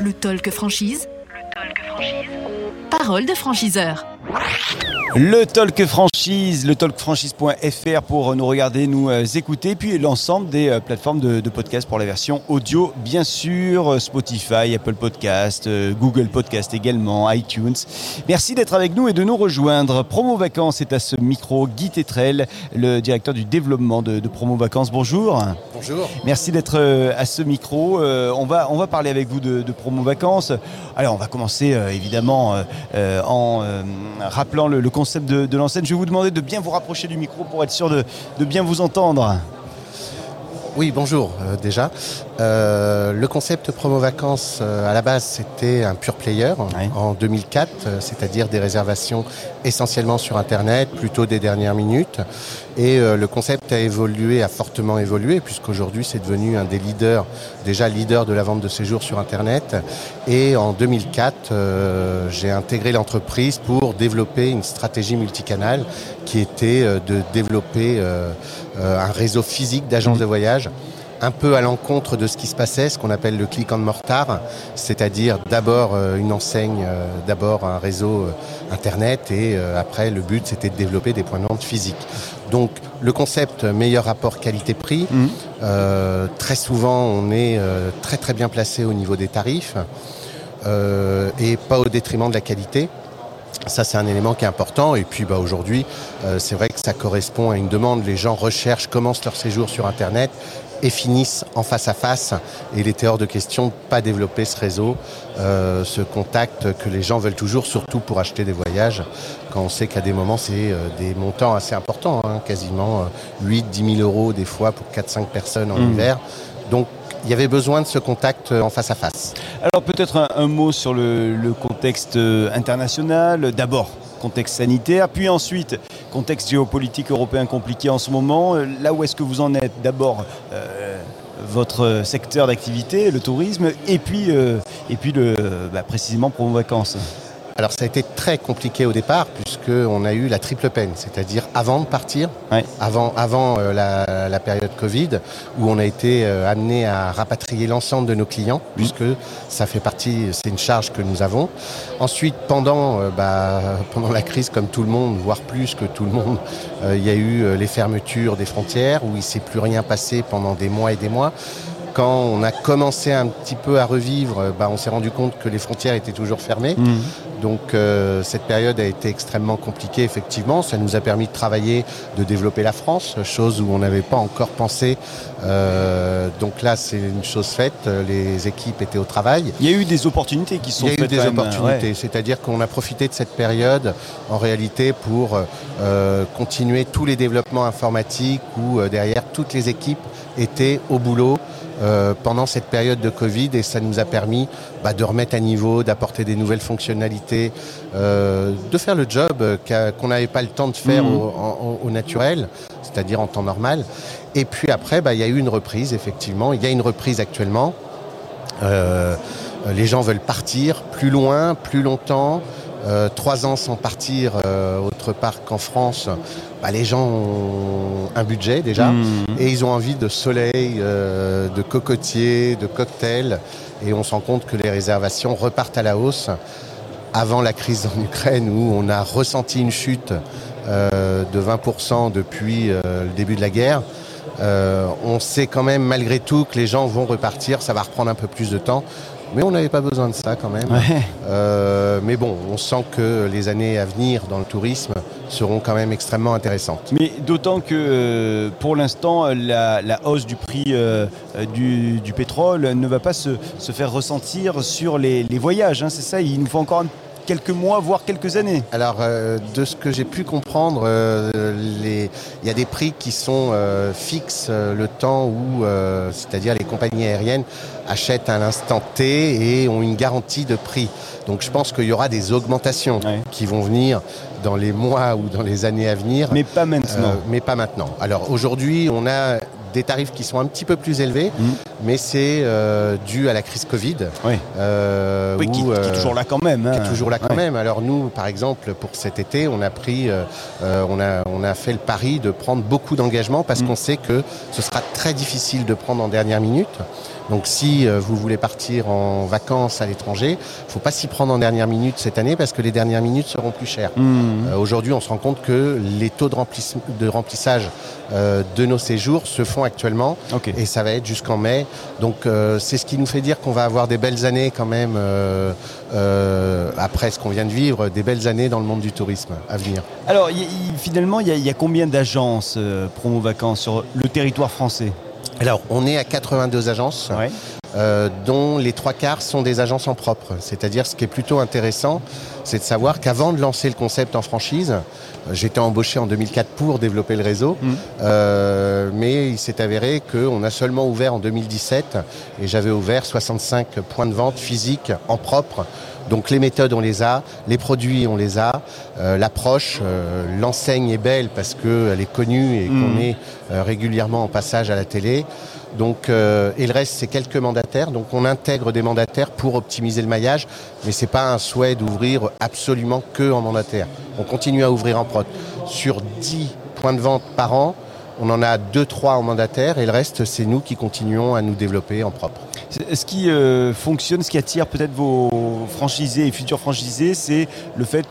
Le talk franchise. Le talk franchise. Parole de franchiseur. Le Talk Franchise, le talkfranchise.fr pour nous regarder, nous euh, écouter, puis l'ensemble des euh, plateformes de, de podcast pour la version audio, bien sûr, euh, Spotify, Apple Podcast, Google Podcast également, iTunes. Merci d'être avec nous et de nous rejoindre. Promo Vacances est à ce micro, Guy Tetrel, le directeur du développement de, de Promo Vacances. Bonjour. Merci d'être à ce micro. On va, on va parler avec vous de, de Promo Vacances. Alors, on va commencer évidemment en rappelant le, concept de, de. Je vais vous demander de bien vous rapprocher du micro pour être sûr de bien vous entendre. Oui, bonjour euh, déjà. Euh, le concept promo vacances euh, à la base c'était un pure player Oui. en 2004, euh, c'est-à-dire des réservations essentiellement sur internet, plutôt des dernières minutes. Et euh, le concept a évolué, a fortement évolué, puisqu'aujourd'hui c'est devenu un des leaders, déjà leader de la vente de séjours sur internet. Et en 2004, euh, j'ai intégré l'entreprise pour développer une stratégie multicanale qui était euh, de développer un réseau physique d'agences de voyage un peu à l'encontre de ce qui se passait, ce qu'on appelle le click en mortar, c'est-à-dire d'abord euh, une enseigne, euh, d'abord un réseau euh, internet et euh, après le but c'était de développer des points de vente physiques. Donc le concept euh, meilleur rapport qualité-prix, euh, très souvent on est euh, très très bien placé au niveau des tarifs euh, et pas au détriment de la qualité. Ça, c'est un élément qui est important. Et puis, bah, aujourd'hui, euh, c'est vrai que ça correspond à une demande. Les gens recherchent, commencent leur séjour sur Internet et finissent en face à face. Et il était hors de question de pas développer ce réseau, euh, ce contact que les gens veulent toujours, surtout pour acheter des voyages, quand on sait qu'à des moments, c'est euh, des montants assez importants, hein, quasiment euh, 8, 10 000 euros des fois pour 4-5 personnes en Mhm. hiver. Donc, il y avait besoin de ce contact euh, en face à face. Alors peut-être un, mot sur le, contexte euh, international. D'abord, contexte sanitaire, puis ensuite, contexte géopolitique européen compliqué en ce moment. Euh, Là où est-ce que vous en êtes? D'abord, votre secteur d'activité, le tourisme, et puis, euh, et puis le, bah, précisément Promo Vacances. Alors ça a été très compliqué au départ puisqu'on a eu la triple peine, c'est-à-dire avant de partir, Ouais. avant, avant euh, la, la période Covid, où on a été euh, amené à rapatrier l'ensemble de nos clients, puisque ça fait partie, c'est une charge que nous avons. Ensuite, pendant, euh, bah, pendant la crise, comme tout le monde, voire plus que tout le monde, il y a eu les fermetures des frontières, où il ne s'est plus rien passé pendant des mois et des mois. Quand on a commencé un petit peu à revivre, bah, on s'est rendu compte que les frontières étaient toujours fermées. Donc euh, cette période a été extrêmement compliquée, effectivement. Ça nous a permis de travailler, de développer la France, chose où on n'avait pas encore pensé. Euh, donc là, c'est une chose faite. Les équipes étaient au travail. Il y a eu des opportunités qui sont Il y a eu des opportunités, ouais. c'est-à-dire qu'on a profité de cette période en réalité pour euh, continuer tous les développements informatiques où derrière toutes les équipes étaient au boulot euh, pendant cette période de Covid et ça nous a permis bah, de remettre à niveau, d'apporter des nouvelles fonctionnalités, euh, de faire le job euh, qu'on n'avait pas le temps de faire Mhm. au, en- au naturel, c'est-à-dire en temps normal. Et puis après, bah, il y a eu une reprise, effectivement. Il y a une reprise actuellement. Euh, les gens veulent partir plus loin, plus longtemps. Euh, trois ans sans partir euh, autre part qu'en France, bah, les gens ont un budget déjà Mhm. et ils ont envie de soleil, euh, de cocotiers, de cocktails. Et on se rend compte que les réservations repartent à la hausse avant la crise en Ukraine où on a ressenti une chute de 20% depuis le début de la guerre. On sait quand même malgré tout que les gens vont repartir, ça va reprendre un peu plus de temps. Mais on n'avait pas besoin de ça quand même. Ouais. Euh, mais bon, on sent que les années à venir dans le tourisme seront quand même extrêmement intéressantes. Mais d'autant que euh, pour l'instant, la, la hausse du prix euh, du, du pétrole ne va pas se, se faire ressentir sur les, les voyages. hein, c'est ça, il nous faut encore un- quelques mois, voire quelques années. Alors, euh, de ce que j'ai pu comprendre, euh, les- il y a des prix qui sont euh, fixes le temps où, c'est-à-dire les compagnies aériennes achètent à l'instant T et ont une garantie de prix. Donc, je pense qu'il y aura des augmentations Ouais. qui vont venir dans les mois ou dans les années à venir. Mais pas maintenant. Mais pas maintenant. Alors aujourd'hui, on a des tarifs qui sont un petit peu plus élevés, Mhm. mais c'est euh, dû à la crise Covid. Oui. euh, Oui, qui, où, qui est toujours là quand même. qui hein. est toujours là quand Ouais. même. Alors nous, par exemple, pour cet été, on a pris, euh, on, a, on a fait le pari de prendre beaucoup d'engagements parce Mm. qu'on sait que ce sera très difficile de prendre en dernière minute. Donc si euh, vous voulez partir en vacances à l'étranger, faut pas s'y prendre en dernière minute cette année parce que les dernières minutes seront plus chères. Mmh. Euh, Aujourd'hui, on se rend compte que les taux de, rempliss- de remplissage euh, de nos séjours se font actuellement et ça va être jusqu'en mai. Donc euh, c'est ce qui nous fait dire qu'on va avoir des belles années quand même après ce qu'on vient de vivre, des belles années dans le monde du tourisme à venir. Alors, il y il- finalement, il y, a- il y a combien d'agences promo vacances sur le territoire français? Alors on est à 82 agences. Ouais. euh, dont les trois quarts sont des agences en propre. C'est-à-dire, ce qui est plutôt intéressant, c'est de savoir qu'avant de lancer le concept en franchise, euh, j'étais embauché en 2004 pour développer le réseau, Mhm. euh, mais il s'est avéré qu'on a seulement ouvert en 2017 et j'avais ouvert 65 points de vente physiques en propre. Donc les méthodes, on les a, les produits, on les a, euh, l'approche, euh, l'enseigne est belle parce qu'elle est connue et qu'on Mhm. est euh, régulièrement en passage à la télé. Donc, et le reste, c'est quelques mandataires. Donc, on intègre des mandataires pour optimiser le maillage, mais c'est pas un souhait d'ouvrir absolument que en mandataire. On continue à ouvrir en prod. Sur 10 points de vente par an, on en a 2-3 en mandataire et le reste, c'est nous qui continuons à nous développer en propre. Ce qui euh, fonctionne, ce qui attire peut-être vos franchisés et futurs franchisés, c'est le fait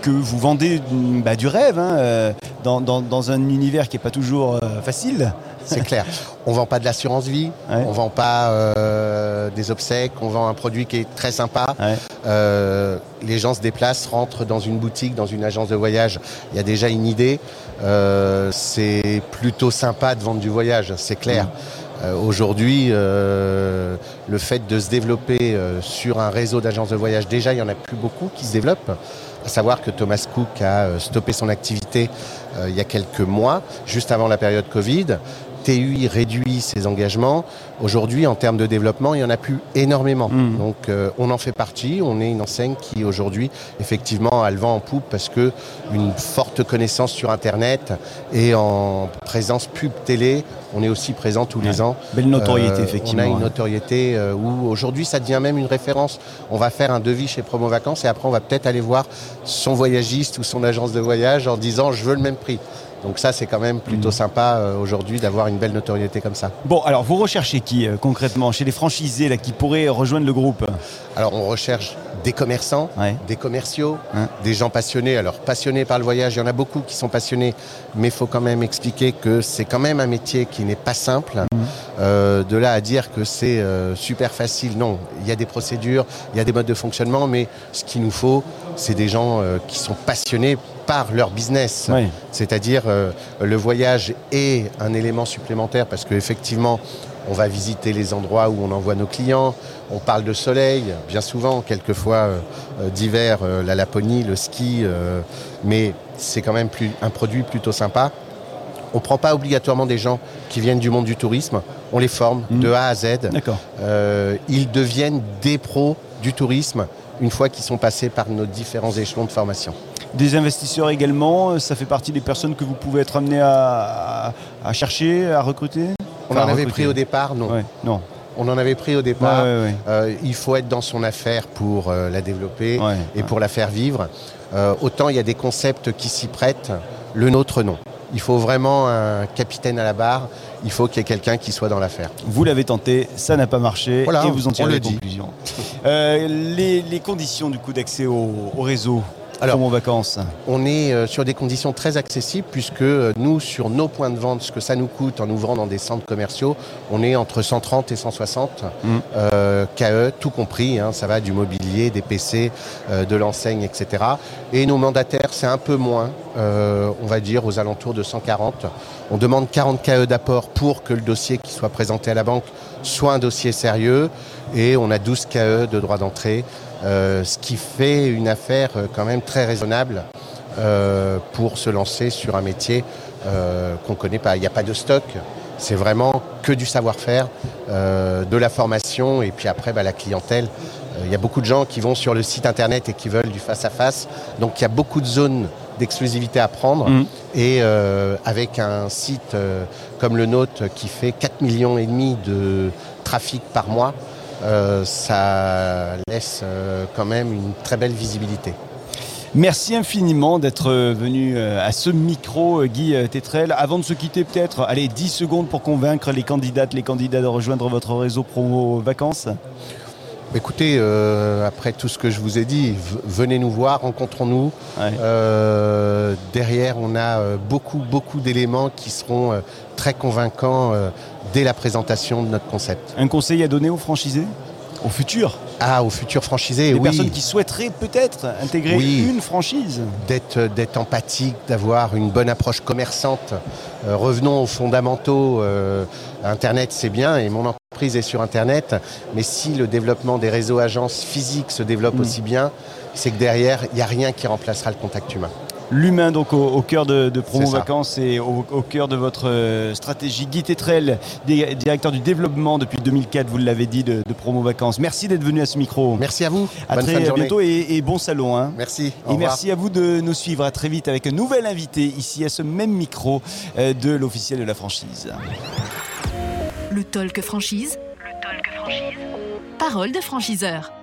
que vous vendez mm, bah, du rêve hein, euh, dans, dans- dans un univers qui n'est pas toujours euh, facile. C'est clair. On vend pas de l'assurance vie, Ouais. on vend pas euh, des obsèques, on vend un produit qui est très sympa. Ouais. Euh, les gens se déplacent, rentrent dans une boutique, dans une agence de voyage. Il y a déjà une idée. C'est plutôt sympa de vendre du voyage, c'est clair. Euh, Aujourd'hui, euh, le fait de se développer euh, sur un réseau d'agences de voyage, déjà, il n'y en a plus beaucoup qui se développent. À savoir que Thomas Cook a euh, stoppé son activité euh, il y a quelques mois, juste avant la période Covid. TUI réduit ses engagements. Aujourd'hui, en termes de développement, il n'y en a plus énormément. Mhm. Donc, euh, on en fait partie. On est une enseigne qui, aujourd'hui, effectivement, a le vent en poupe parce que une forte connaissance sur Internet et en présence pub télé, on est aussi présent tous les ans. Belle notoriété, Euh, effectivement. On a une notoriété euh, où aujourd'hui ça devient même une référence. On va faire un devis chez Promo Vacances et après on va peut-être aller voir son voyagiste ou son agence de voyage en disant je veux le même prix. Donc ça c'est quand même plutôt Mhm. sympa euh, aujourd'hui d'avoir une belle notoriété comme ça. Bon, alors vous recherchez qui euh, concrètement chez les franchisés là, qui pourraient rejoindre le groupe Alors on recherche des commerçants, Ouais. des commerciaux, Hein. des gens passionnés. Alors passionnés par le voyage, il y en a beaucoup qui sont passionnés, mais il faut quand même expliquer que c'est quand même un métier qui n'est pas simple. Mhm. Euh, de là à dire que c'est super facile, non. Il y a des procédures, il y a des modes de fonctionnement, mais ce qu'il nous faut, c'est des gens qui sont passionnés par leur business. C'est-à-dire euh, le voyage est un élément supplémentaire parce qu'effectivement, on va visiter les endroits où on envoie nos clients, on parle de soleil, bien souvent, quelquefois euh, euh, d'hiver, euh, la Laponie, le ski, mais c'est quand même plus, un produit plutôt sympa. On ne prend pas obligatoirement des gens qui viennent du monde du tourisme, on les forme Mhm. de A à Z. Ils deviennent des pros du tourisme une fois qu'ils sont passés par nos différents échelons de formation. Des investisseurs également, euh, ça fait partie des personnes que vous pouvez être amené à, à- à chercher, à recruter? On Enfin, en avait recruter. pris au départ, non. Ouais, non. On en avait pris au départ. ouais, ouais. Euh, il faut être dans son affaire pour euh, la développer et pour la faire vivre. Euh, autant il y a des concepts qui s'y prêtent, le nôtre non. Il faut vraiment un capitaine à la barre, il faut qu'il y ait quelqu'un qui soit dans l'affaire. Vous l'avez tenté, ça n'a pas marché Voilà, et vous en tirez le les conclusions. Les, les conditions du coup d'accès au, au réseau Alors- vacances. On est euh, sur des conditions très accessibles puisque euh, nous, sur nos points de vente, ce que ça nous coûte en ouvrant dans des centres commerciaux, on est entre 130 et 160 Mm. euh, KE, tout compris. hein, ça va du mobilier, des PC, euh, de l'enseigne, etc. Et nos mandataires, c'est un peu moins, euh, on va dire aux alentours de 140. On demande 40 KE d'apport pour que le dossier qui soit présenté à la banque soit un dossier sérieux. Et on a 12 KE de droit d'entrée, ce qui fait une affaire euh, quand même très raisonnable euh, pour se lancer sur un métier euh, qu'on ne connaît pas. Il n'y a pas de stock, c'est vraiment que du savoir-faire, euh, de la formation et puis après bah, la clientèle. Euh, Il y a beaucoup de gens qui vont sur le site internet et qui veulent du face-à-face. Donc il y a beaucoup de zones d'exclusivité à prendre. Mhm. Et euh, avec un site euh, comme le nôtre qui fait 4 millions et demi de trafic par mois, euh, ça laisse euh, quand même une très belle visibilité. Merci infiniment d'être venu euh, à ce micro, euh, Guy euh, Tétrel. Avant de se quitter, peut-être, allez, 10 secondes pour convaincre les candidates, les candidats de rejoindre votre réseau promo vacances. Écoutez, euh, après tout ce que je vous ai dit, venez nous voir, rencontrons-nous. Ouais. Euh, derrière, on a euh, beaucoup, beaucoup d'éléments qui seront euh, très convaincants euh, dès la présentation de notre concept. Un conseil à donner aux franchisés? Aux futurs Ah, aux futurs franchisés, Les oui. personnes qui souhaiteraient peut-être intégrer Oui. une franchise d'être d'être empathique, d'avoir une bonne approche commerçante. Euh, revenons aux fondamentaux. Euh, Internet, c'est bien et mon entreprise est sur Internet. Mais si le développement des réseaux agences physiques se développe Mm. aussi bien, c'est que derrière, il n'y a rien qui remplacera le contact humain. L'humain donc au, au cœur de, de Promo. Vacances et au, au cœur de votre euh, stratégie. Guy Tétrel, di- directeur du développement depuis 2004, vous l'avez dit, de, de Promo Vacances. Merci d'être venu à ce micro. Merci à vous. À Bonne très fin de journée. bientôt et, et bon salon. hein. Merci. Au Et revoir. merci à vous de nous suivre. À très vite avec un nouvel invité ici à ce même micro euh, de l'officiel de la franchise. Le talk franchise. Le talk franchise. Parole de franchiseur.